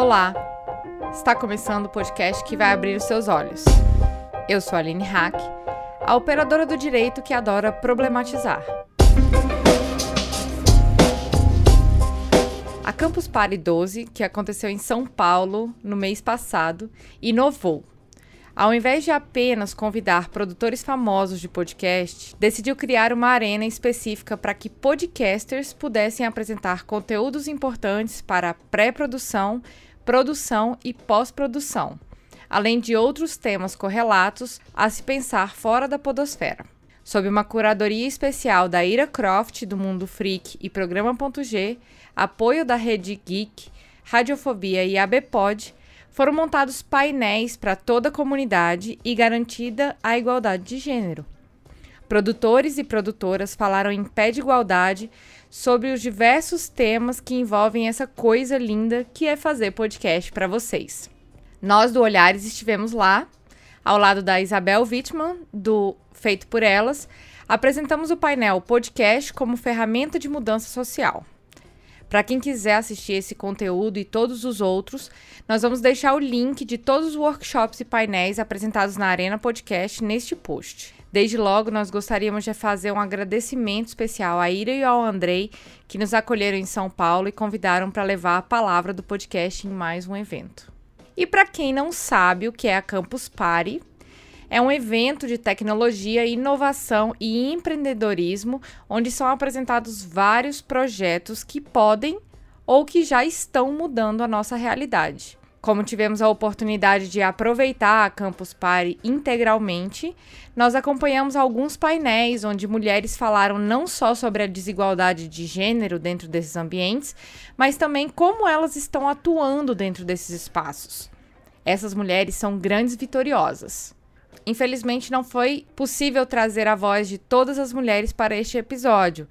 Olá! Está começando o podcast que vai abrir os seus olhos. Eu sou a Aline Hack, a operadora do direito que adora problematizar. A Campus Party 12, que aconteceu em São Paulo no mês passado, inovou. Ao invés de apenas convidar produtores famosos de podcast, decidiu criar uma arena específica para que podcasters pudessem apresentar conteúdos importantes para pré-produção, produção e pós-produção, além de outros temas correlatos a se pensar fora da podosfera. Sob uma curadoria especial da Ira Croft, do Mundo Freak e Programa.g, apoio da Rede Geek, Radiofobia e ABPod, foram montados painéis para toda a comunidade e garantida a igualdade de gênero. Produtores e produtoras falaram em pé de igualdade sobre os diversos temas que envolvem essa coisa linda que é fazer podcast para vocês. Nós do Olhares estivemos lá, ao lado da Isabel Wittmann, do Feito por Elas, apresentamos o painel Podcast como ferramenta de mudança social. Para quem quiser assistir esse conteúdo e todos os outros, nós vamos deixar o link de todos os workshops e painéis apresentados na Arena Podcast neste post. Desde logo, nós gostaríamos de fazer um agradecimento especial à Ira e ao Andrei, que nos acolheram em São Paulo e convidaram para levar a palavra do podcast em mais um evento. E para quem não sabe o que é a Campus Party, é um evento de tecnologia, inovação e empreendedorismo, onde são apresentados vários projetos que podem ou que já estão mudando a nossa realidade. Como tivemos a oportunidade de aproveitar a Campus Party integralmente, nós acompanhamos alguns painéis onde mulheres falaram não só sobre a desigualdade de gênero dentro desses ambientes, mas também como elas estão atuando dentro desses espaços. Essas mulheres são grandes vitoriosas. Infelizmente, não foi possível trazer a voz de todas as mulheres para este episódio,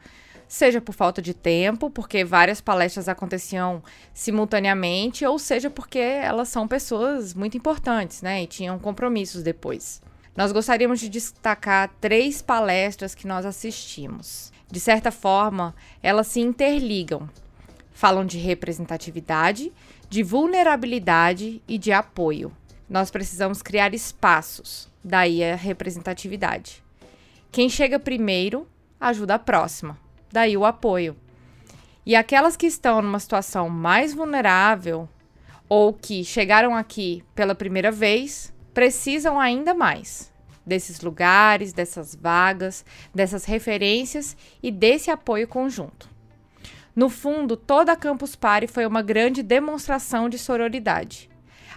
seja por falta de tempo, porque várias palestras aconteciam simultaneamente, ou seja porque elas são pessoas muito importantes, né, e tinham compromissos depois. Nós gostaríamos de destacar três palestras que nós assistimos. De certa forma, elas se interligam. Falam de representatividade, de vulnerabilidade e de apoio. Nós precisamos criar espaços, daí a representatividade. Quem chega primeiro ajuda a próxima, daí o apoio. E aquelas que estão numa situação mais vulnerável ou que chegaram aqui pela primeira vez precisam ainda mais desses lugares, dessas vagas, dessas referências e desse apoio conjunto. No fundo, toda a Campus Party foi uma grande demonstração de sororidade.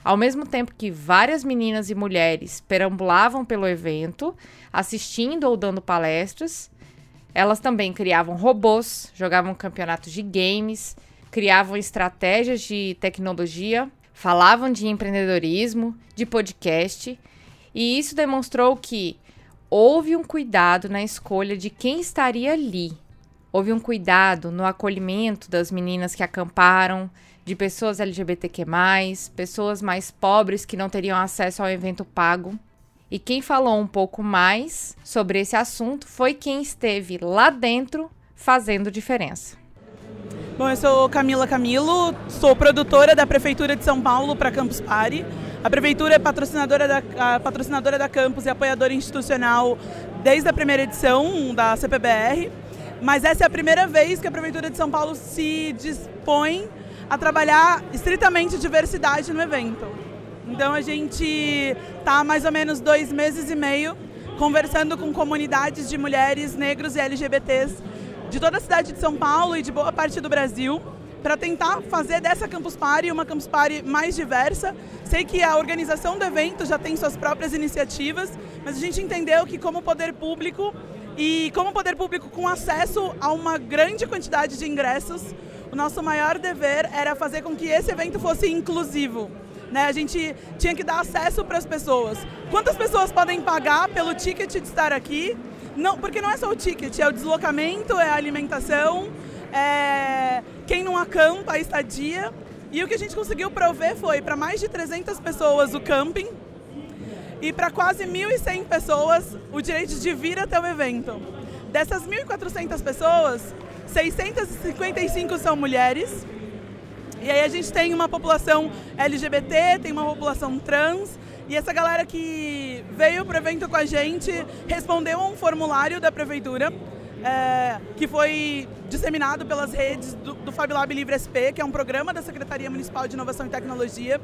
Ao mesmo tempo que várias meninas e mulheres perambulavam pelo evento, assistindo ou dando palestras, elas também criavam robôs, jogavam campeonatos de games, criavam estratégias de tecnologia, falavam de empreendedorismo, de podcast, e isso demonstrou que houve um cuidado na escolha de quem estaria ali. Houve um cuidado no acolhimento das meninas que acamparam, de pessoas LGBTQ+, pessoas mais pobres que não teriam acesso ao evento pago. E quem falou um pouco mais sobre esse assunto foi quem esteve lá dentro fazendo diferença. Bom, eu sou Camila Camilo, sou produtora da Prefeitura de São Paulo para Campus Party. A Prefeitura é patrocinadora da, patrocinadora da Campus e apoiadora institucional desde a primeira edição da CPBR, mas essa é a primeira vez que a Prefeitura de São Paulo se dispõe a trabalhar estritamente diversidade no evento. Então a gente está mais ou menos dois meses e meio conversando com comunidades de mulheres, negros e LGBTs de toda a cidade de São Paulo e de boa parte do Brasil para tentar fazer dessa Campus Party uma Campus Party mais diversa. Sei que a organização do evento já tem suas próprias iniciativas, mas a gente entendeu que como poder público e como poder público com acesso a uma grande quantidade de ingressos, o nosso maior dever era fazer com que esse evento fosse inclusivo. Né? A gente tinha que dar acesso para as pessoas. Quantas pessoas podem pagar pelo ticket de estar aqui? Não, porque não é só o ticket, é o deslocamento, é a alimentação, é quem não acampa, a estadia. E o que a gente conseguiu prover foi para mais de 300 pessoas o camping e para quase 1.100 pessoas o direito de vir até o evento. Dessas 1.400 pessoas, 655 são mulheres E aí a gente tem uma população LGBT, tem uma população trans, e essa galera que veio para o evento com a gente respondeu a um formulário da prefeitura, é, que foi disseminado pelas redes do, do FabLab Livre SP, que é um programa da Secretaria Municipal de Inovação e Tecnologia.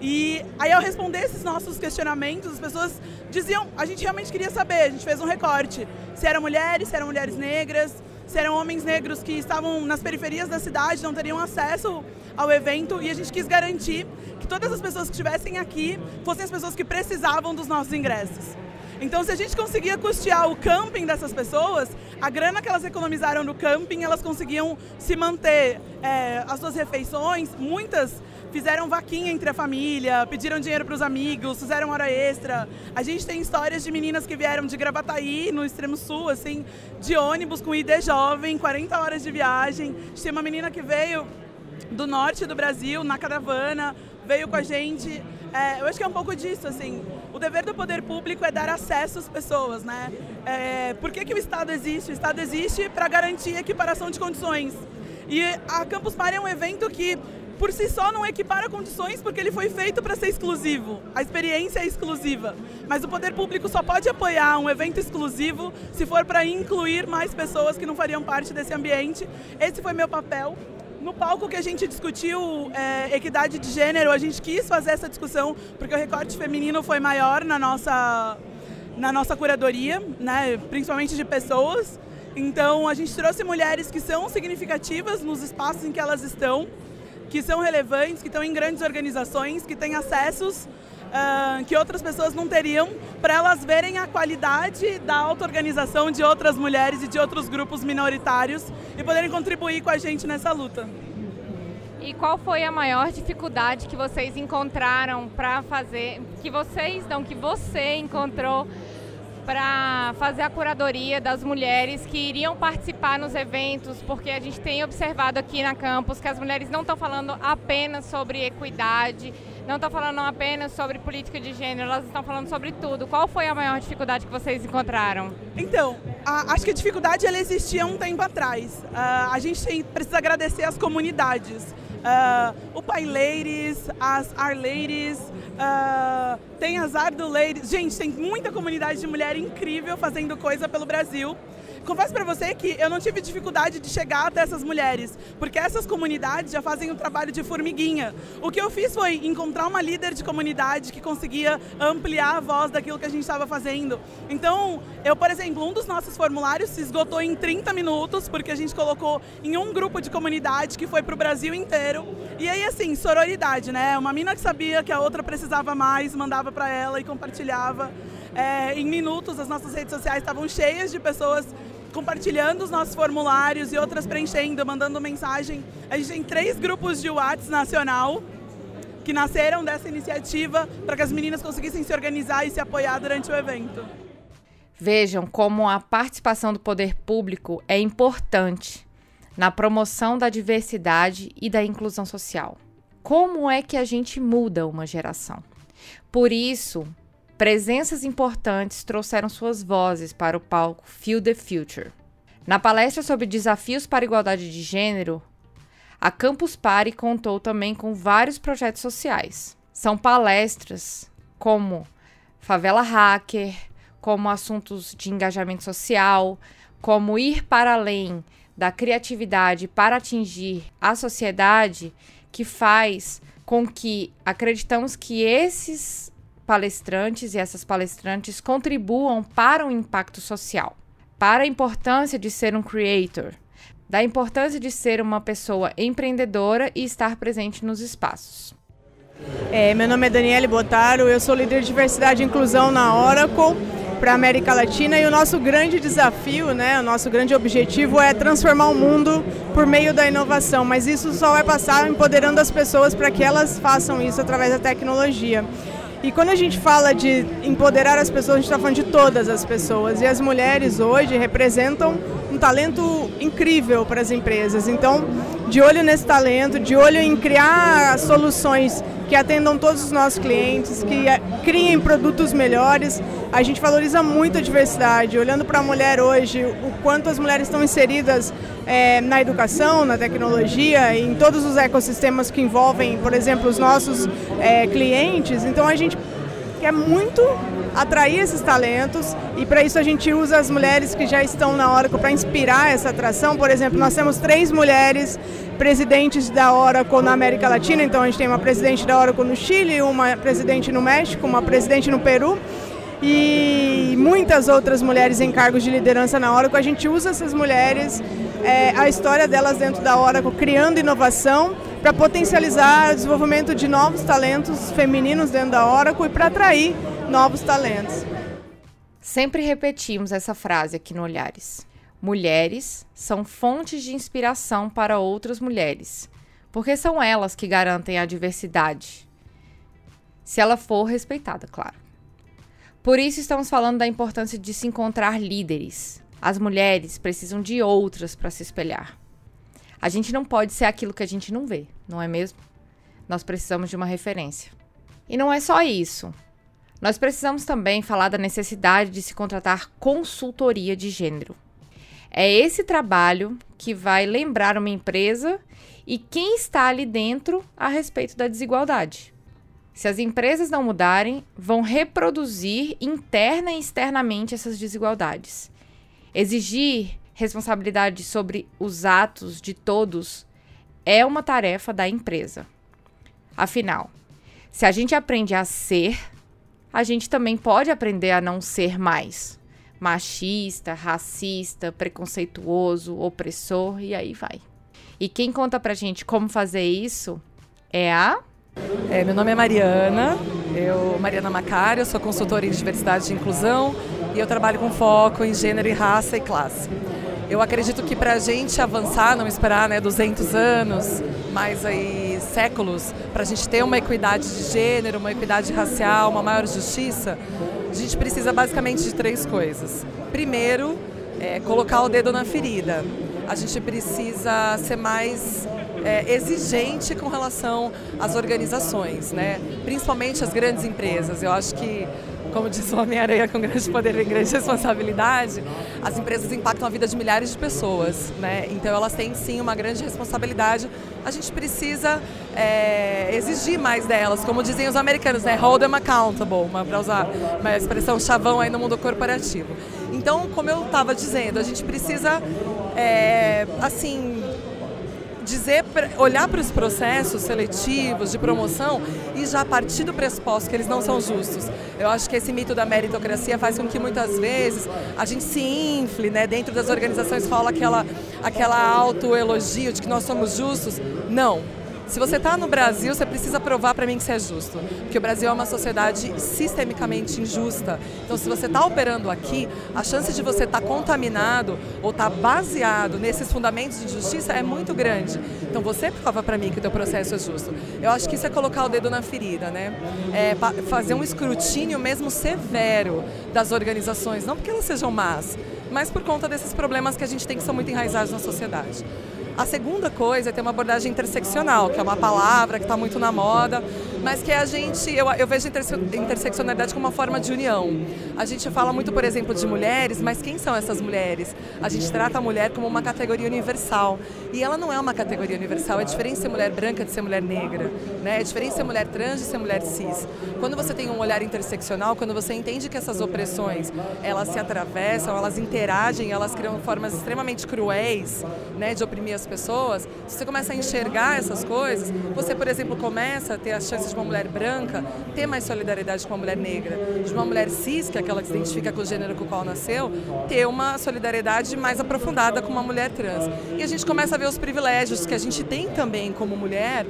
E aí ao responder esses nossos questionamentos, as pessoas diziam, a gente realmente queria saber, a gente fez um recorte, se eram mulheres, se eram mulheres negras, se eram homens negros que estavam nas periferias da cidade, não teriam acesso ao evento e a gente quis garantir que todas as pessoas que estivessem aqui fossem as pessoas que precisavam dos nossos ingressos. Então, se a gente conseguia custear o camping dessas pessoas, a grana que elas economizaram no camping, elas conseguiam se manter é, as suas refeições. Muitas fizeram vaquinha entre a família, pediram dinheiro para os amigos, fizeram hora extra. A gente tem histórias de meninas que vieram de Gravataí, no extremo sul, assim, de ônibus com ID jovem, 40 horas de viagem. A gente tem uma menina que veio do norte do Brasil, na caravana, veio com a gente. É, eu acho que é um pouco disso, assim. O dever do poder público é dar acesso às pessoas, né? É, por que, que o Estado existe? O Estado existe para garantir equiparação de condições. E a Campus Party é um evento que por si só não equipara condições porque ele foi feito para ser exclusivo. A experiência é exclusiva. Mas o poder público só pode apoiar um evento exclusivo se for para incluir mais pessoas que não fariam parte desse ambiente. Esse foi meu papel. No palco que a gente discutiu é, equidade de gênero, a gente quis fazer essa discussão porque o recorte feminino foi maior na nossa, na nossa curadoria, né, principalmente de pessoas. Então a gente trouxe mulheres que são significativas nos espaços em que elas estão que são relevantes, que estão em grandes organizações, que têm acessos uh, que outras pessoas não teriam, para elas verem a qualidade da auto-organização de outras mulheres e de outros grupos minoritários e poderem contribuir com a gente nessa luta. E qual foi a maior dificuldade que vocês encontraram para fazer, que vocês não, que você encontrou para fazer a curadoria das mulheres que iriam participar nos eventos, porque a gente tem observado aqui na campus que as mulheres não estão falando apenas sobre equidade, não estão falando apenas sobre política de gênero, elas estão falando sobre tudo. Qual foi a maior dificuldade que vocês encontraram? Então, a, acho que a dificuldade ela existia um tempo atrás. Uh, a gente tem, precisa agradecer as comunidades. Uh, o Pai Ladies, as Ar Ladies, uh, tem as Ardo Ladies. Gente, tem muita comunidade de mulher incrível fazendo coisa pelo Brasil. Confesso para você que eu não tive dificuldade de chegar até essas mulheres, porque essas comunidades já fazem um trabalho de formiguinha. O que eu fiz foi encontrar uma líder de comunidade que conseguia ampliar a voz daquilo que a gente estava fazendo. Então, eu, por exemplo, um dos nossos formulários se esgotou em 30 minutos, porque a gente colocou em um grupo de comunidade que foi para o Brasil inteiro. E aí, assim, sororidade, né? Uma mina que sabia que a outra precisava mais, mandava para ela e compartilhava. É, em minutos, as nossas redes sociais estavam cheias de pessoas compartilhando os nossos formulários e outras preenchendo, mandando mensagem. A gente tem três grupos de WhatsApp nacional que nasceram dessa iniciativa para que as meninas conseguissem se organizar e se apoiar durante o evento. Vejam como a participação do poder público é importante na promoção da diversidade e da inclusão social. Como é que a gente muda uma geração? Por isso, Presenças importantes trouxeram suas vozes para o palco Feel the Future. Na palestra sobre desafios para a igualdade de gênero, a Campus Party contou também com vários projetos sociais. São palestras como Favela Hacker, como assuntos de engajamento social, como ir para além da criatividade para atingir a sociedade, que faz com que acreditamos que esses palestrantes e essas palestrantes contribuam para o impacto social, para a importância de ser um creator, da importância de ser uma pessoa empreendedora e estar presente nos espaços. É, meu nome é Daniele Botaro, eu sou líder de diversidade e inclusão na Oracle para a América Latina e o nosso grande desafio, né, o nosso grande objetivo é transformar o mundo por meio da inovação, mas isso só vai passar empoderando as pessoas para que elas façam isso através da tecnologia. E quando a gente fala de empoderar as pessoas, a gente está falando de todas as pessoas. E as mulheres hoje representam um talento incrível para as empresas. Então, de olho nesse talento, de olho em criar soluções que atendam todos os nossos clientes, que eh, criem produtos melhores. A gente valoriza muito a diversidade, olhando para a mulher hoje, o quanto as mulheres estão inseridas é, na educação, na tecnologia, em todos os ecossistemas que envolvem, por exemplo, os nossos é, clientes. Então a gente quer muito atrair esses talentos e para isso a gente usa as mulheres que já estão na Oracle para inspirar essa atração. Por exemplo, nós temos três mulheres presidentes da Oracle na América Latina, então a gente tem uma presidente da Oracle no Chile, uma presidente no México, uma presidente no Peru e muitas outras mulheres em cargos de liderança na Oracle. A gente usa essas mulheres, é, a história delas dentro da Oracle, criando inovação para potencializar o desenvolvimento de novos talentos femininos dentro da Oracle e para atrair novos talentos. Sempre repetimos essa frase aqui no Olhares. Mulheres são fontes de inspiração para outras mulheres, porque são elas que garantem a diversidade. Se ela for respeitada, claro. Por isso estamos falando da importância de se encontrar líderes. As mulheres precisam de outras para se espelhar. A gente não pode ser aquilo que a gente não vê, não é mesmo? Nós precisamos de uma referência. E não é só isso. Nós precisamos também falar da necessidade de se contratar consultoria de gênero. É esse trabalho que vai lembrar uma empresa e quem está ali dentro a respeito da desigualdade. Se as empresas não mudarem, vão reproduzir interna e externamente essas desigualdades. Exigir responsabilidade sobre os atos de todos é uma tarefa da empresa. Afinal, se a gente aprende a ser, a gente também pode aprender a não ser mais machista, racista, preconceituoso, opressor e aí vai. E quem conta pra gente como fazer isso é a é, meu nome é Mariana, eu Mariana Macari, eu sou consultora em diversidade e inclusão e eu trabalho com foco em gênero e raça e classe. Eu acredito que para a gente avançar, não esperar né, 200 anos, mais aí séculos, para a gente ter uma equidade de gênero, uma equidade racial, uma maior justiça, a gente precisa basicamente de três coisas. Primeiro, é, colocar o dedo na ferida. A gente precisa ser mais é, exigente com relação às organizações, né? principalmente as grandes empresas. Eu acho que como disse o Homem-Aranha, com grande poder e grande responsabilidade, as empresas impactam a vida de milhares de pessoas, né? Então elas têm sim uma grande responsabilidade. A gente precisa é, exigir mais delas, como dizem os americanos, né? Hold them accountable, para usar uma expressão chavão aí no mundo corporativo. Então, como eu estava dizendo, a gente precisa, é, assim, dizer, olhar para os processos seletivos de promoção e já partir do pressuposto que eles não são justos. Eu acho que esse mito da meritocracia faz com que muitas vezes a gente se infle, né? Dentro das organizações fala aquela, aquela autoelogio de que nós somos justos. Não, se você está no Brasil, você precisa provar para mim que você é justo. Porque o Brasil é uma sociedade sistemicamente injusta. Então, se você está operando aqui, a chance de você estar tá contaminado ou estar tá baseado nesses fundamentos de justiça é muito grande. Então, você prova para mim que o teu processo é justo. Eu acho que isso é colocar o dedo na ferida, né? É fazer um escrutínio mesmo severo das organizações. Não porque elas sejam más, mas por conta desses problemas que a gente tem que são muito enraizados na sociedade. A segunda coisa é ter uma abordagem interseccional, que é uma palavra que está muito na moda, mas que a gente, eu, eu vejo interseccionalidade como uma forma de união. A gente fala muito, por exemplo, de mulheres, mas quem são essas mulheres? A gente trata a mulher como uma categoria universal. E ela não é uma categoria universal, é diferente ser mulher branca de ser mulher negra, né? é diferente ser mulher trans de ser mulher cis. Quando você tem um olhar interseccional, quando você entende que essas opressões, elas se atravessam, elas interagem, elas criam formas extremamente cruéis né, de oprimir as pessoas, se você começa a enxergar essas coisas, você, por exemplo, começa a ter as chances de uma mulher branca ter mais solidariedade com uma mulher negra, de uma mulher cis, que é aquela que se identifica com o gênero com o qual nasceu, ter uma solidariedade mais aprofundada com uma mulher trans. E a gente começa a ver os privilégios que a gente tem também como mulher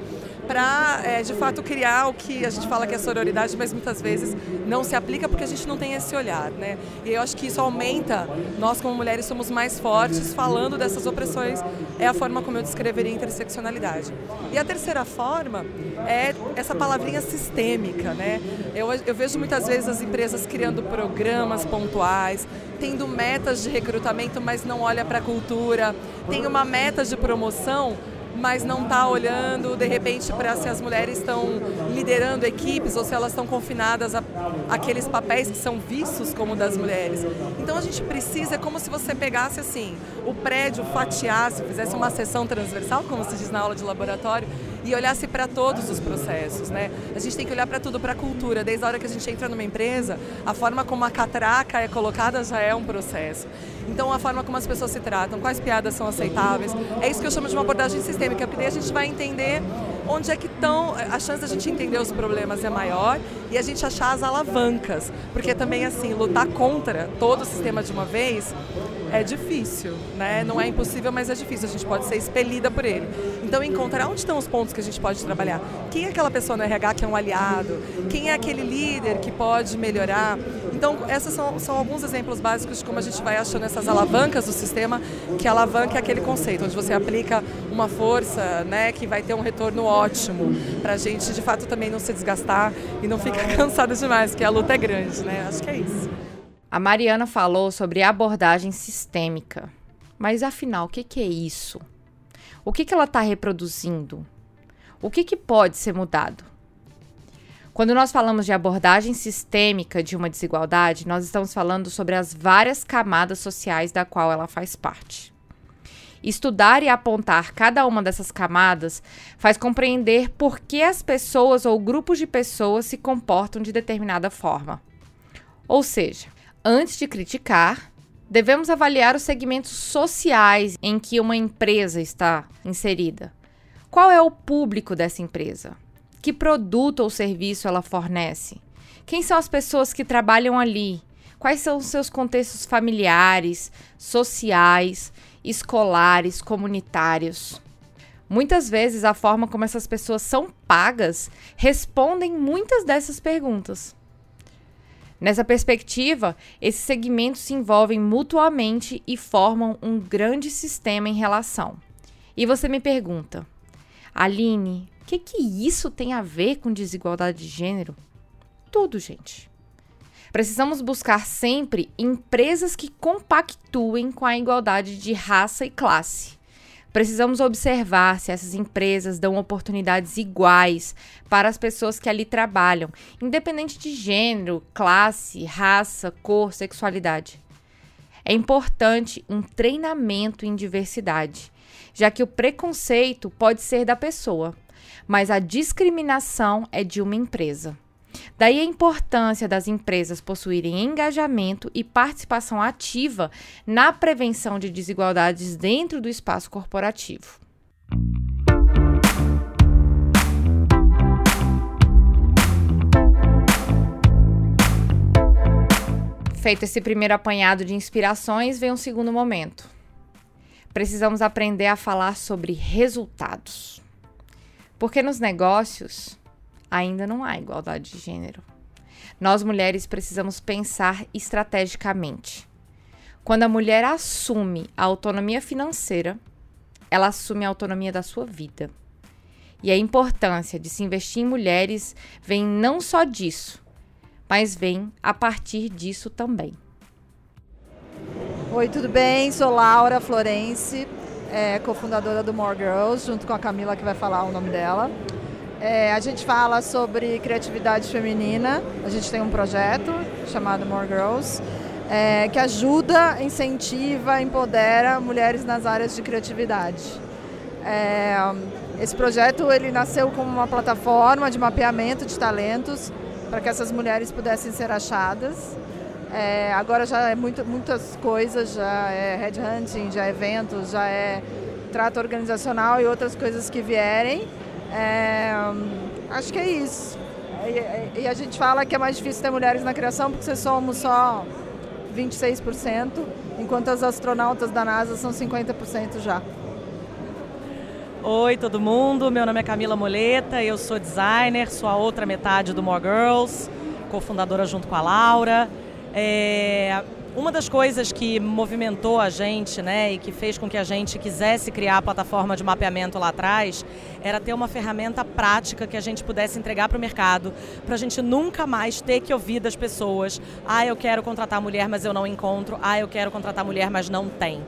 para, é, de fato, criar o que a gente fala que é sororidade, mas muitas vezes não se aplica porque a gente não tem esse olhar, né? E eu acho que isso aumenta, nós como mulheres somos mais fortes falando dessas opressões, é a forma como eu descreveria interseccionalidade. E a terceira forma é essa palavrinha sistêmica, né? Eu, eu vejo muitas vezes as empresas criando programas pontuais, tendo metas de recrutamento, mas não olha para a cultura, tem uma meta de promoção, mas não está olhando de repente para se as mulheres estão liderando equipes ou se elas estão confinadas a aqueles papéis que são vistos como das mulheres. Então a gente precisa, é como se você pegasse assim, o prédio, fatiasse, fizesse uma sessão transversal, como se diz na aula de laboratório, e olhasse para todos os processos, né? A gente tem que olhar para tudo, para a cultura. Desde a hora que a gente entra numa empresa, a forma como a catraca é colocada já é um processo. Então, a forma como as pessoas se tratam, quais piadas são aceitáveis, é isso que eu chamo de uma abordagem sistêmica, porque daí a gente vai entender onde é que estão, a chance da gente entender os problemas é maior e a gente achar as alavancas, porque também assim, lutar contra todo o sistema de uma vez é difícil, né? Não é impossível, mas é difícil. A gente pode ser expelida por ele. Então, encontrar onde estão os pontos que a gente pode trabalhar. Quem é aquela pessoa no RH que é um aliado? Quem é aquele líder que pode melhorar? Então, esses são, são alguns exemplos básicos de como a gente vai achando essas alavancas do sistema, que alavanca é aquele conceito, onde você aplica uma força né, que vai ter um retorno ótimo para a gente, de fato, também não se desgastar e não ficar cansado demais, porque a luta é grande, né? Acho que é isso. A Mariana falou sobre abordagem sistêmica. Mas afinal, o que, que é isso? O que, que ela está reproduzindo? O que, que pode ser mudado? Quando nós falamos de abordagem sistêmica de uma desigualdade, nós estamos falando sobre as várias camadas sociais da qual ela faz parte. Estudar e apontar cada uma dessas camadas faz compreender por que as pessoas ou grupos de pessoas se comportam de determinada forma. Ou seja, Antes de criticar, devemos avaliar os segmentos sociais em que uma empresa está inserida. Qual é o público dessa empresa? Que produto ou serviço ela fornece? Quem são as pessoas que trabalham ali? Quais são os seus contextos familiares, sociais, escolares, comunitários? Muitas vezes a forma como essas pessoas são pagas respondem muitas dessas perguntas. Nessa perspectiva, esses segmentos se envolvem mutuamente e formam um grande sistema em relação. E você me pergunta, Aline, o que, que isso tem a ver com desigualdade de gênero? Tudo, gente. Precisamos buscar sempre empresas que compactuem com a igualdade de raça e classe Precisamos observar se essas empresas dão oportunidades iguais para as pessoas que ali trabalham, independente de gênero, classe, raça, cor, sexualidade. É importante um treinamento em diversidade, já que o preconceito pode ser da pessoa, mas a discriminação é de uma empresa. Daí a importância das empresas possuírem engajamento e participação ativa na prevenção de desigualdades dentro do espaço corporativo. Feito esse primeiro apanhado de inspirações, vem um segundo momento. Precisamos aprender a falar sobre resultados. Porque nos negócios, ainda não há igualdade de gênero. Nós mulheres precisamos pensar estrategicamente. Quando a mulher assume a autonomia financeira, ela assume a autonomia da sua vida. E a importância de se investir em mulheres vem não só disso, mas vem a partir disso também. Oi, tudo bem? Sou Laura Florence, é, cofundadora do More Girls, junto com a Camila que vai falar o nome dela. É, a gente fala sobre criatividade feminina. A gente tem um projeto chamado More Girls, é, que ajuda, incentiva, empodera mulheres nas áreas de criatividade. É, esse projeto ele nasceu como uma plataforma de mapeamento de talentos para que essas mulheres pudessem ser achadas. É, agora já é muito, muitas coisas, já é headhunting, já é eventos, já é trato organizacional e outras coisas que vierem. É, acho que é isso. E, e, a gente fala que é mais difícil ter mulheres na criação porque somos só 26%, enquanto as astronautas da NASA são 50% já. Oi, todo mundo. Meu nome é Camila Moleta, eu sou designer, sou a outra metade do More Girls, cofundadora junto com a Laura. É, uma das coisas que movimentou a gente, né, e que fez com que a gente quisesse criar a plataforma de mapeamento lá atrás, era ter uma ferramenta prática que a gente pudesse entregar para o mercado, para a gente nunca mais ter que ouvir das pessoas: ah, eu quero contratar mulher, mas eu não encontro, ah, eu quero contratar mulher, mas não tem.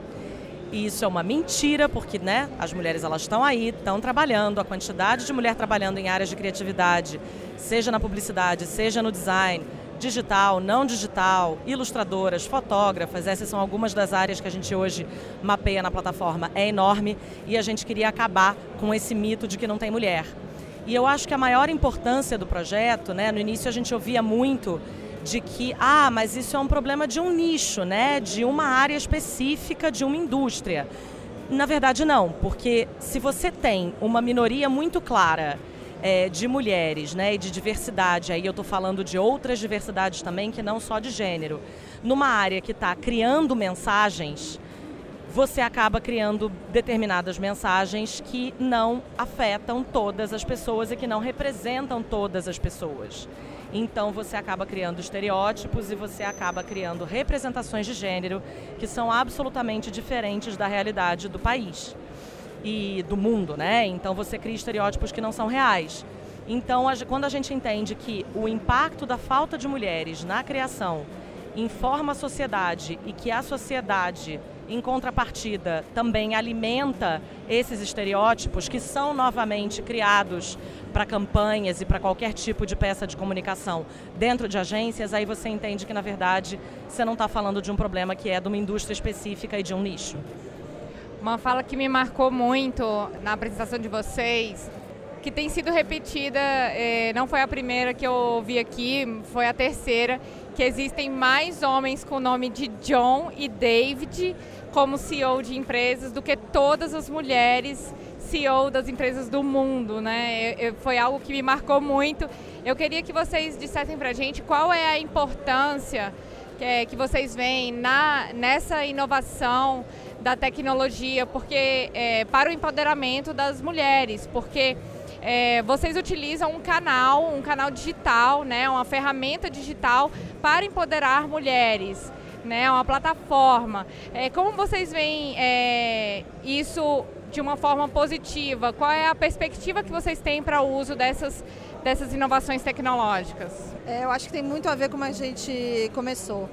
E isso é uma mentira, porque né, as mulheres elas estão aí, estão trabalhando, a quantidade de mulher trabalhando em áreas de criatividade, seja na publicidade, seja no design, digital, não digital, ilustradoras, fotógrafas, essas são algumas das áreas que a gente hoje mapeia na plataforma, é enorme e a gente queria acabar com esse mito de que não tem mulher. E eu acho que a maior importância do projeto, né, no início a gente ouvia muito de que, ah, mas isso é um problema de um nicho, né? De uma área específica, de uma indústria. Na verdade, não, porque se você tem uma minoria muito clara é, de mulheres né, e de diversidade, aí eu estou falando de outras diversidades também, que não só de gênero, numa área que está criando mensagens, você acaba criando determinadas mensagens que não afetam todas as pessoas e que não representam todas as pessoas. Então você acaba criando estereótipos e você acaba criando representações de gênero que são absolutamente diferentes da realidade do país e do mundo, né? Então você cria estereótipos que não são reais. Então, quando a gente entende que o impacto da falta de mulheres na criação informa a sociedade e que a sociedade em contrapartida, também alimenta esses estereótipos que são novamente criados para campanhas e para qualquer tipo de peça de comunicação dentro de agências, aí você entende que, na verdade, você não está falando de um problema que é de uma indústria específica e de um nicho. Uma fala que me marcou muito na apresentação de vocês, que tem sido repetida, eh, não foi a primeira que eu ouvi aqui, foi a terceira, que existem mais homens com o nome de John e David como CEO de empresas do que todas as mulheres CEO das empresas do mundo, né? Foi algo que me marcou muito. Eu queria que vocês dissessem para a gente qual é a importância que, que vocês veem na, nessa inovação da tecnologia, porque é, para o empoderamento das mulheres, porque é, vocês utilizam um canal, um canal digital, né, uma ferramenta digital para empoderar mulheres né, uma plataforma. É, como vocês veem é, isso de uma forma positiva? Qual é a perspectiva que vocês têm para o uso dessas, dessas inovações tecnológicas? É, eu acho que tem muito a ver com como a gente começou.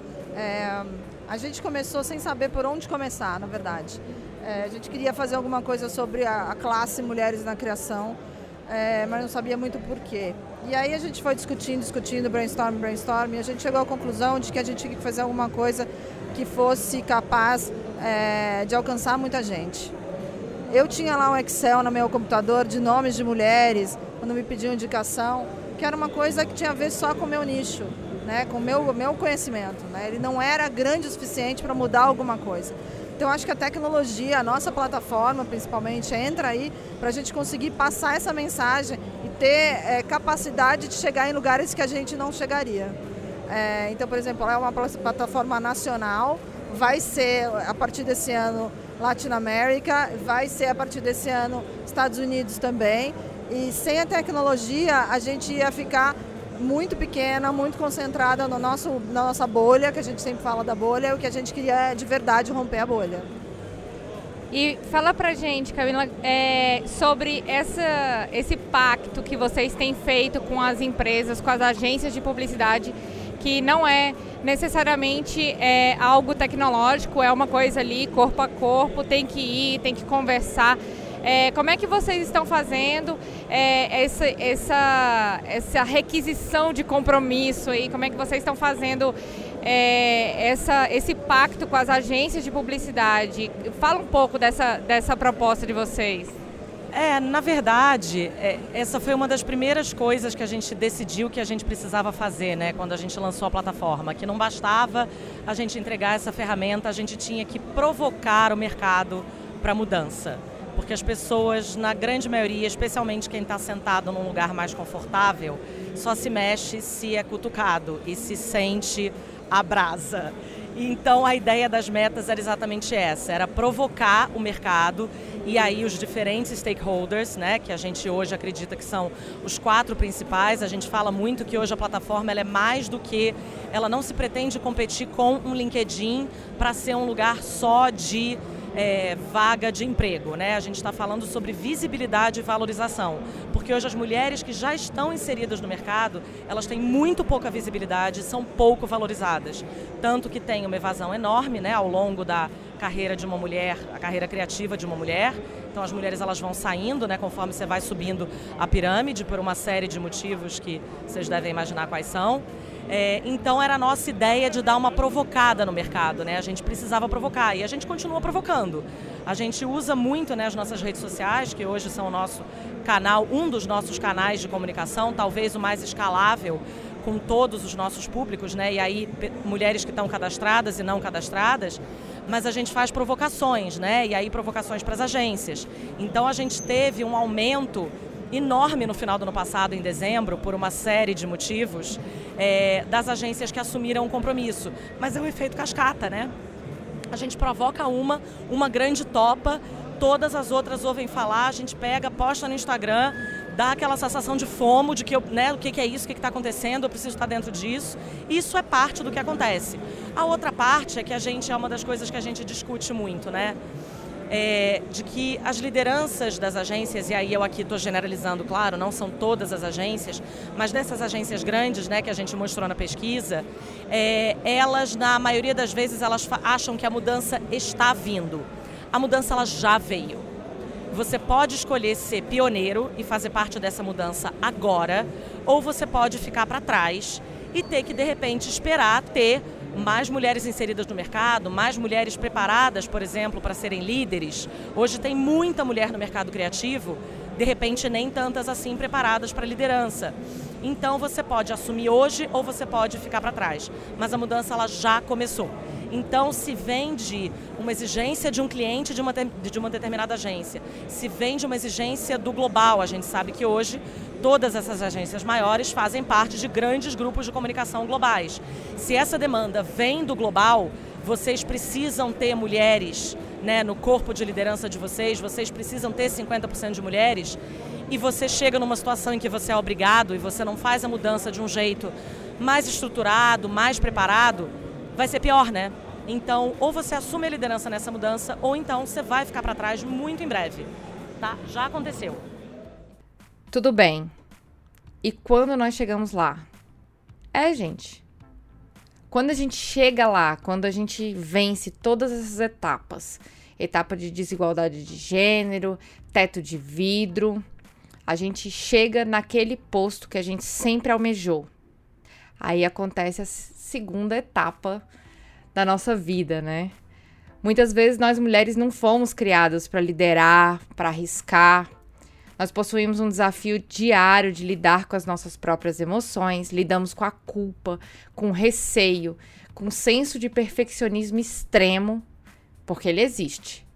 A gente começou sem saber por onde começar, na verdade. É, a gente queria fazer alguma coisa sobre a, a classe mulheres na criação, é, mas não sabia muito por quê. E aí a gente foi discutindo, discutindo, brainstorm, brainstorm, e a gente chegou à conclusão de que a gente tinha que fazer alguma coisa que fosse capaz é, de alcançar muita gente. Eu tinha lá um Excel no meu computador de nomes de mulheres, quando me pediam indicação, que era uma coisa que tinha a ver só com o meu nicho, né, com o meu, meu conhecimento. Né? Ele não era grande o suficiente para mudar alguma coisa. Então, acho que a tecnologia, a nossa plataforma principalmente, entra aí para a gente conseguir passar essa mensagem e ter é, capacidade de chegar em lugares que a gente não chegaria. É, então, por exemplo, é uma plataforma nacional, vai ser a partir desse ano Latinoamérica, vai ser a partir desse ano Estados Unidos também. E sem a tecnologia, a gente ia ficar muito pequena, muito concentrada no nosso, na nossa bolha, que a gente sempre fala da bolha, o que a gente queria é de verdade romper a bolha. E fala pra gente, Camila, é, sobre essa, esse pacto que vocês têm feito com as empresas, com as agências de publicidade, que não é necessariamente é, algo tecnológico, é uma coisa ali, corpo a corpo, tem que ir, tem que conversar. É, como é que vocês estão fazendo é, essa, essa, essa requisição de compromisso aí? Como é que vocês estão fazendo é, essa, esse pacto com as agências de publicidade? Fala um pouco dessa, dessa proposta de vocês. É, na verdade, é, essa foi uma das primeiras coisas que a gente decidiu que a gente precisava fazer, né, quando a gente lançou a plataforma, que não bastava a gente entregar essa ferramenta, a gente tinha que provocar o mercado para mudança porque as pessoas, na grande maioria, especialmente quem está sentado num lugar mais confortável, só se mexe se é cutucado e se sente a brasa. Então a ideia das metas era exatamente essa, era provocar o mercado e aí os diferentes stakeholders, né, que a gente hoje acredita que são os quatro principais. A gente fala muito que hoje a plataforma ela é mais do que, ela não se pretende competir com um LinkedIn para ser um lugar só de é, vaga de emprego, né? A gente está falando sobre visibilidade e valorização, porque hoje as mulheres que já estão inseridas no mercado, elas têm muito pouca visibilidade, são pouco valorizadas, tanto que tem uma evasão enorme, né, ao longo da carreira de uma mulher, a carreira criativa de uma mulher. Então as mulheres elas vão saindo, né, conforme você vai subindo a pirâmide por uma série de motivos que vocês devem imaginar quais são. É, então era a nossa ideia de dar uma provocada no mercado, né? A gente precisava provocar e a gente continua provocando. A gente usa muito né, as nossas redes sociais, que hoje são o nosso canal, um dos nossos canais de comunicação, talvez o mais escalável com todos os nossos públicos, né? E aí mulheres que estão cadastradas e não cadastradas, mas a gente faz provocações, né? E aí provocações para as agências. Então a gente teve um aumento enorme no final do ano passado, em dezembro, por uma série de motivos, é, das agências que assumiram o compromisso. Mas é um efeito cascata, né? A gente provoca uma, uma grande topa, todas as outras ouvem falar, a gente pega, posta no Instagram, dá aquela sensação de fomo, de que eu, né, o que, que é isso, o que está acontecendo, eu preciso estar dentro disso. Isso é parte do que acontece. A outra parte é que a gente, é uma das coisas que a gente discute muito, né? É, de que as lideranças das agências, e aí eu aqui estou generalizando, claro, não são todas as agências, mas dessas agências grandes, né, que a gente mostrou na pesquisa, é, elas, na maioria das vezes, elas acham que a mudança está vindo. A mudança ela já veio. Você pode escolher ser pioneiro e fazer parte dessa mudança agora, ou você pode ficar para trás e ter que, de repente, esperar ter mais mulheres inseridas no mercado, mais mulheres preparadas, por exemplo, para serem líderes. Hoje tem muita mulher no mercado criativo, de repente nem tantas assim preparadas para liderança. Então você pode assumir hoje ou você pode ficar para trás, mas a mudança ela já começou. Então, se vende uma exigência de um cliente de uma, de uma determinada agência, se vende uma exigência do global, a gente sabe que hoje todas essas agências maiores fazem parte de grandes grupos de comunicação globais. Se essa demanda vem do global, vocês precisam ter mulheres né, no corpo de liderança de vocês, vocês precisam ter 50% de mulheres, e você chega numa situação em que você é obrigado e você não faz a mudança de um jeito mais estruturado, mais preparado, vai ser pior, né? Então, ou você assume a liderança nessa mudança, ou então você vai ficar para trás muito em breve. Tá? Já aconteceu. Tudo bem. E quando nós chegamos lá? É, gente. Quando a gente chega lá, quando a gente vence todas essas etapas, etapa de desigualdade de gênero, teto de vidro, a gente chega naquele posto que a gente sempre almejou. Aí acontece a segunda etapa da nossa vida, né? Muitas vezes nós mulheres não fomos criadas para liderar, para arriscar. Nós possuímos um desafio diário de lidar com as nossas próprias emoções, lidamos com a culpa, com receio, com senso de perfeccionismo extremo, porque ele existe.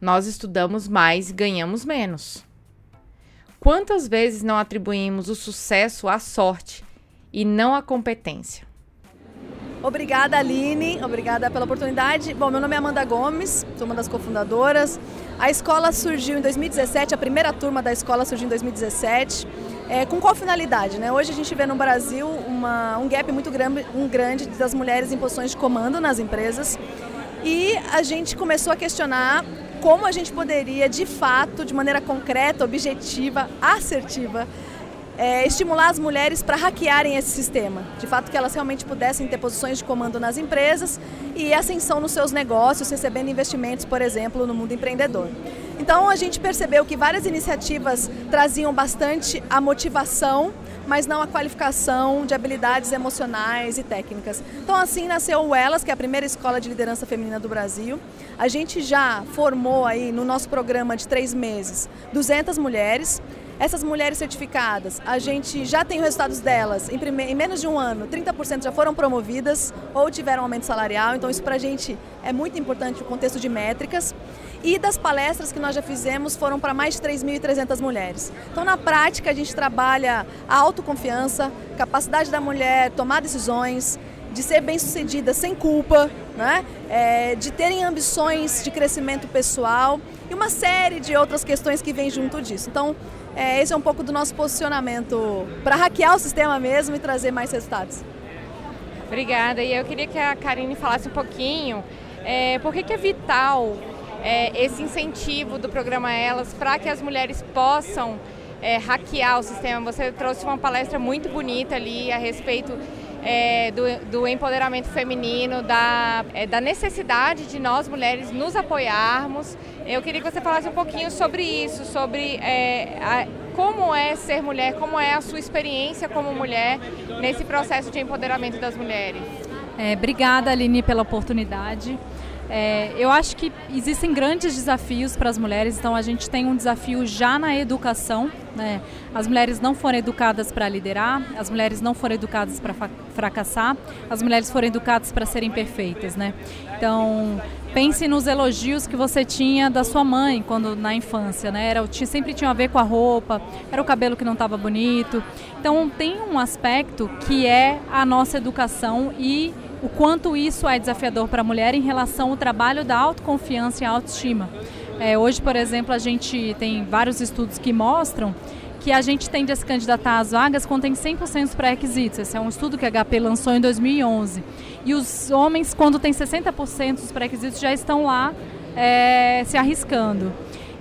Nós estudamos mais e ganhamos menos. Quantas vezes não atribuímos o sucesso à sorte e não à competência? Obrigada, Aline. Obrigada pela oportunidade. Bom, meu nome é Amanda Gomes, sou uma das cofundadoras. A escola surgiu em 2017, a primeira turma da escola surgiu em 2017. É, com qual finalidade? Né? Hoje a gente vê no Brasil uma, um gap muito grande, um grande das mulheres em posições de comando nas empresas. E a gente começou a questionar como a gente poderia, de fato, de maneira concreta, objetiva, assertiva, é, estimular as mulheres para hackearem esse sistema, de fato que elas realmente pudessem ter posições de comando nas empresas e ascensão nos seus negócios, recebendo investimentos, por exemplo, no mundo empreendedor. Então a gente percebeu que várias iniciativas traziam bastante a motivação, mas não a qualificação de habilidades emocionais e técnicas. Então assim nasceu o Elas, que é a primeira escola de liderança feminina do Brasil. A gente já formou aí no nosso programa de três meses 200 mulheres essas mulheres certificadas, a gente já tem os resultados delas. Em, em menos de um ano, 30% já foram promovidas ou tiveram aumento salarial. Então, isso para a gente é muito importante o contexto de métricas. E das palestras que nós já fizemos foram para mais de 3.300 mulheres. Então, na prática, a gente trabalha a autoconfiança, capacidade da mulher tomar decisões, de ser bem-sucedida sem culpa, né? É, de terem ambições de crescimento pessoal e uma série de outras questões que vêm junto disso. Então, é, esse é um pouco do nosso posicionamento para hackear o sistema mesmo e trazer mais resultados. Obrigada. E eu queria que a Karine falasse um pouquinho é, por que, que é vital é, esse incentivo do programa Elas para que as mulheres possam é, hackear o sistema. Você trouxe uma palestra muito bonita ali a respeito é, do, do, empoderamento feminino, da, é, da necessidade de nós mulheres nos apoiarmos. Eu queria que você falasse um pouquinho sobre isso, sobre é, a, como é ser mulher, como é a sua experiência como mulher nesse processo de empoderamento das mulheres. É, obrigada, Aline, pela oportunidade. É, eu acho que existem grandes desafios para as mulheres, então a gente tem um desafio já na educação. Né? As mulheres não foram educadas para liderar, as mulheres não foram educadas para fracassar, as mulheres foram educadas para serem perfeitas. Né? Então, pense nos elogios que você tinha da sua mãe quando na infância, né? Era, sempre tinha a ver com a roupa, era o cabelo que não estava bonito. Então, tem um aspecto que é a nossa educação e o quanto isso é desafiador para a mulher em relação ao trabalho da autoconfiança e autoestima. É, hoje, por exemplo, a gente tem vários estudos que mostram que a gente tende a se candidatar às vagas quando tem 100% pré-requisitos. Esse é um estudo que a HP lançou em 2011. E os homens, quando tem 60% dos pré-requisitos, já estão lá é, se arriscando.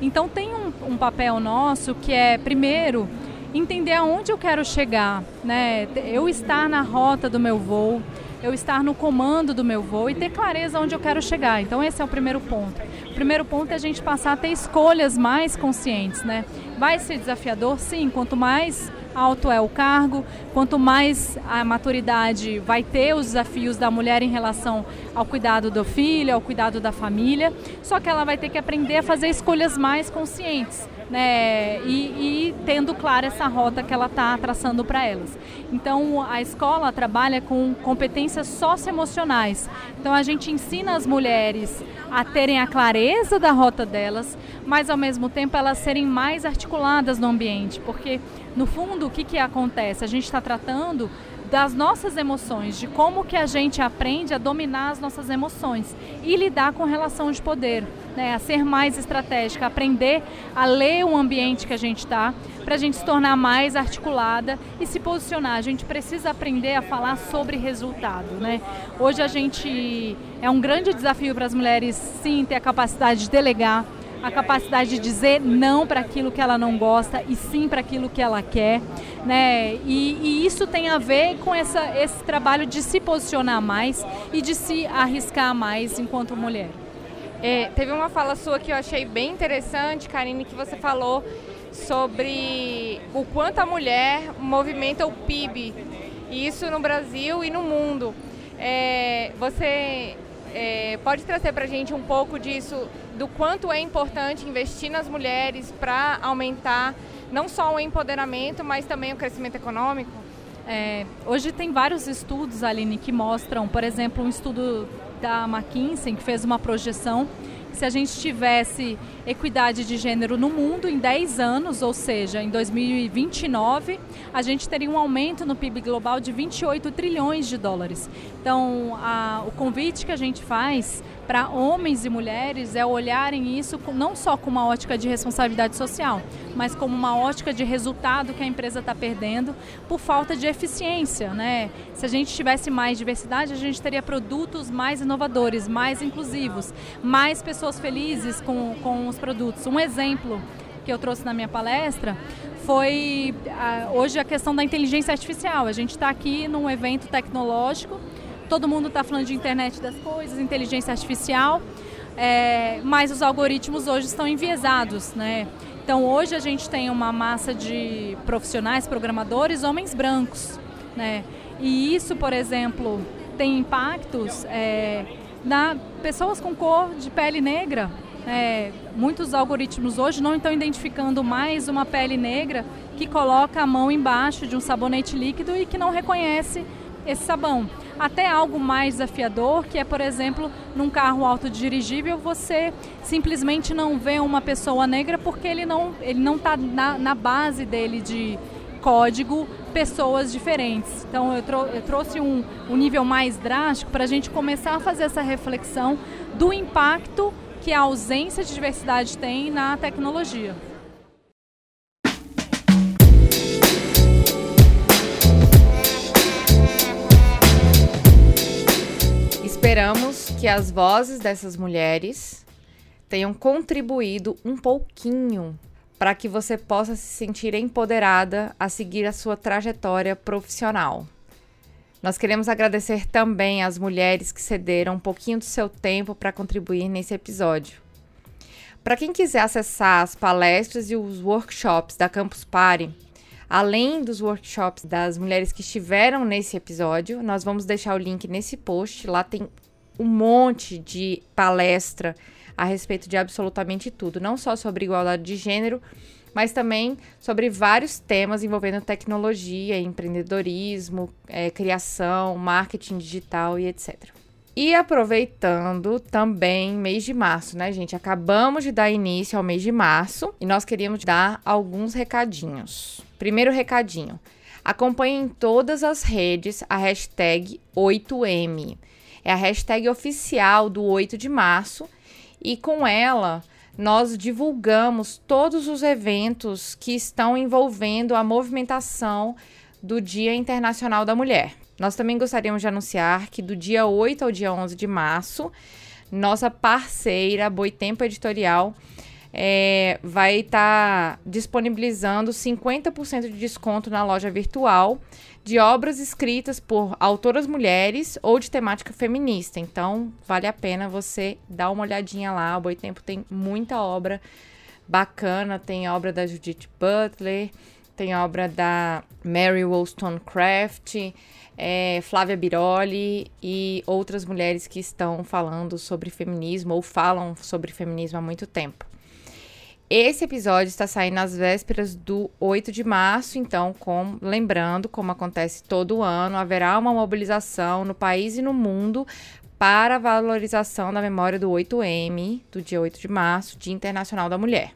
Então tem um, um papel nosso que é, primeiro, entender aonde eu quero chegar, né? Eu estar na rota do meu voo, eu estar no comando do meu voo e ter clareza onde eu quero chegar. Então esse é o primeiro ponto. O primeiro ponto é a gente passar a ter escolhas mais conscientes, né? Vai ser desafiador, sim. Quanto mais alto é o cargo, quanto mais a maturidade vai ter os desafios da mulher em relação ao cuidado do filho, ao cuidado da família, só que ela vai ter que aprender a fazer escolhas mais conscientes né, e, e tendo clara essa rota que ela está traçando para elas. Então, a escola trabalha com competências socioemocionais. Então, a gente ensina as mulheres a terem a clareza da rota delas, mas ao mesmo tempo elas serem mais articuladas no ambiente, porque no fundo o que, que acontece? A gente está tratando das nossas emoções, de como que a gente aprende a dominar as nossas emoções e lidar com relação de poder, né, a ser mais estratégica, aprender a ler o ambiente que a gente está, para a gente se tornar mais articulada e se posicionar. A gente precisa aprender a falar sobre resultado, né? Hoje a gente é um grande desafio para as mulheres, sim, ter a capacidade de delegar a capacidade de dizer não para aquilo que ela não gosta e sim para aquilo que ela quer, né? E, e, isso tem a ver com essa, esse trabalho de se posicionar mais e de se arriscar mais enquanto mulher. É, teve uma fala sua que eu achei bem interessante, Karine, que você falou sobre o quanto a mulher movimenta o PIB, isso no Brasil e no mundo. É, você é, pode trazer para a gente um pouco disso, do quanto é importante investir nas mulheres para aumentar não só o empoderamento, mas também o crescimento econômico? É, hoje tem vários estudos, Aline, que mostram, por exemplo, um estudo da McKinsey que fez uma projeção se a gente tivesse equidade de gênero no mundo em 10 anos, ou seja, em 2029, a gente teria um aumento no PIB global de 28 trilhões de dólares. Então, a, o convite que a gente faz para homens e mulheres é olharem isso não só com uma ótica de responsabilidade social, mas como uma ótica de resultado que a empresa está perdendo por falta de eficiência. Né? Se a gente tivesse mais diversidade, a gente teria produtos mais inovadores, mais inclusivos, mais pessoas felizes com, com os produtos. Um exemplo que eu trouxe na minha palestra foi a, hoje a questão da inteligência artificial. A gente está aqui num evento tecnológico todo mundo está falando de internet das coisas, inteligência artificial, é, mas os algoritmos hoje estão enviesados, né? Então hoje a gente tem uma massa de profissionais, programadores, homens brancos, né? E isso, por exemplo, tem impactos é, na pessoas com cor de pele negra. É, muitos algoritmos hoje não estão identificando mais uma pele negra que coloca a mão embaixo de um sabonete líquido e que não reconhece esse sabão até algo mais desafiador, que é, por exemplo, num carro autodirigível, você simplesmente não vê uma pessoa negra porque ele não ele não está na, na base dele de código pessoas diferentes. Então eu, trou eu trouxe um, um nível mais drástico para a gente começar a fazer essa reflexão do impacto que a ausência de diversidade tem na tecnologia. Esperamos que as vozes dessas mulheres tenham contribuído um pouquinho para que você possa se sentir empoderada a seguir a sua trajetória profissional. Nós queremos agradecer também às mulheres que cederam um pouquinho do seu tempo para contribuir nesse episódio. Para quem quiser acessar as palestras e os workshops da Campus Party, além dos workshops das mulheres que estiveram nesse episódio, nós vamos deixar o link nesse post. Lá tem um monte de palestra a respeito de absolutamente tudo, não só sobre igualdade de gênero, mas também sobre vários temas envolvendo tecnologia, empreendedorismo, é, criação, marketing digital e etc. E aproveitando também mês de março, né, gente? Acabamos de dar início ao mês de março e nós queríamos dar alguns recadinhos. Primeiro recadinho: acompanhe em todas as redes a hashtag 8M. É a hashtag oficial do 8 de março e com ela nós divulgamos todos os eventos que estão envolvendo a movimentação do Dia Internacional da Mulher. Nós também gostaríamos de anunciar que do dia 8 ao dia 11 de março, nossa parceira Boitempo Editorial é, vai estar tá disponibilizando 50% de desconto na loja virtual de obras escritas por autoras mulheres ou de temática feminista. Então, vale a pena você dar uma olhadinha lá. O Boitempo tem muita obra bacana, tem obra da Judith Butler, tem obra da Mary Wollstonecraft, é, Flávia Biroli e outras mulheres que estão falando sobre feminismo ou falam sobre feminismo há muito tempo. Esse episódio está saindo nas vésperas do 8 de março, então, com, lembrando, como acontece todo ano, haverá uma mobilização no país e no mundo para a valorização da memória do 8M, do dia 8 de março, Dia Internacional da Mulher.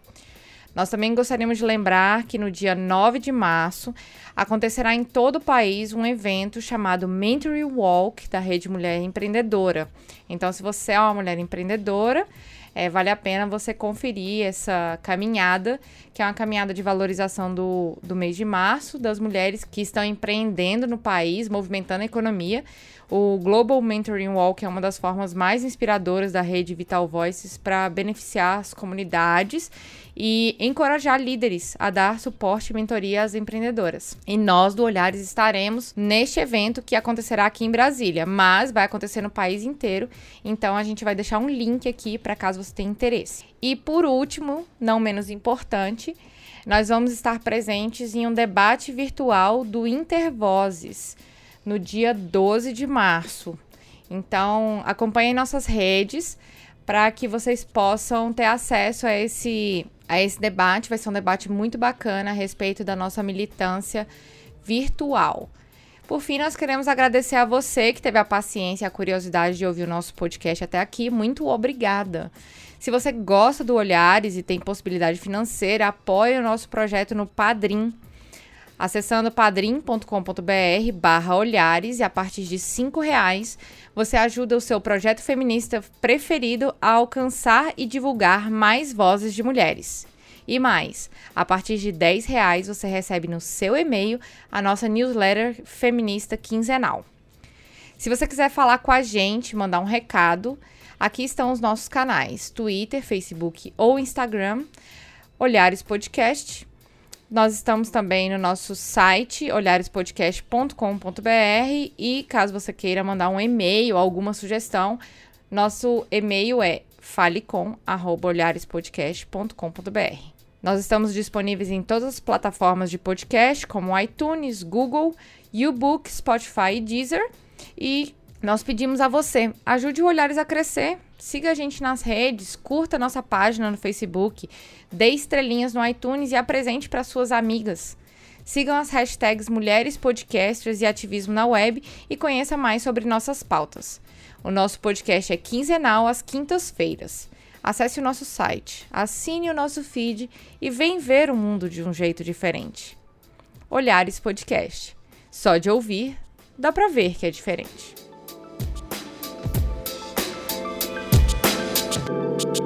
Nós também gostaríamos de lembrar que no dia 9 de março acontecerá em todo o país um evento chamado Mentoring Walk da Rede Mulher Empreendedora. Então, se você é uma mulher empreendedora, é, vale a pena você conferir essa caminhada, que é uma caminhada de valorização do, do mês de março, das mulheres que estão empreendendo no país, movimentando a economia. O Global Mentoring Walk é uma das formas mais inspiradoras da rede Vital Voices para beneficiar as comunidades e encorajar líderes a dar suporte e mentoria às empreendedoras. E nós do Olhares estaremos neste evento que acontecerá aqui em Brasília, mas vai acontecer no país inteiro. Então a gente vai deixar um link aqui para caso você tenha interesse. E por último, não menos importante, nós vamos estar presentes em um debate virtual do Intervozes no dia 12 de março. Então, acompanhem nossas redes para que vocês possam ter acesso a esse a esse debate. Vai ser um debate muito bacana a respeito da nossa militância virtual. Por fim, nós queremos agradecer a você que teve a paciência e a curiosidade de ouvir o nosso podcast até aqui. Muito obrigada. Se você gosta do Olhares e tem possibilidade financeira, apoie o nosso projeto no Padrim. Acessando padrim.com.br barra olhares e a partir de cinco reais você ajuda o seu projeto feminista preferido a alcançar e divulgar mais vozes de mulheres. E mais, a partir de 10 reais você recebe no seu e-mail a nossa newsletter feminista quinzenal. Se você quiser falar com a gente, mandar um recado, aqui estão os nossos canais: Twitter, Facebook ou Instagram, Olhares Podcast nós estamos também no nosso site, olharespodcast.com.br e caso você queira mandar um e-mail, alguma sugestão, nosso e-mail é falecom@olharespodcast.com.br. Nós estamos disponíveis em todas as plataformas de podcast, como iTunes, Google, YouBook, Spotify e Deezer. E nós pedimos a você, ajude o Olhares a crescer. Siga a gente nas redes, curta nossa página no Facebook, dê estrelinhas no iTunes e apresente para suas amigas. Sigam as hashtags Mulheres Podcasters e Ativismo na Web e conheça mais sobre nossas pautas. O nosso podcast é quinzenal às quintas-feiras. Acesse o nosso site, assine o nosso feed e vem ver o mundo de um jeito diferente. Olhares Podcast. Só de ouvir, dá para ver que é diferente. you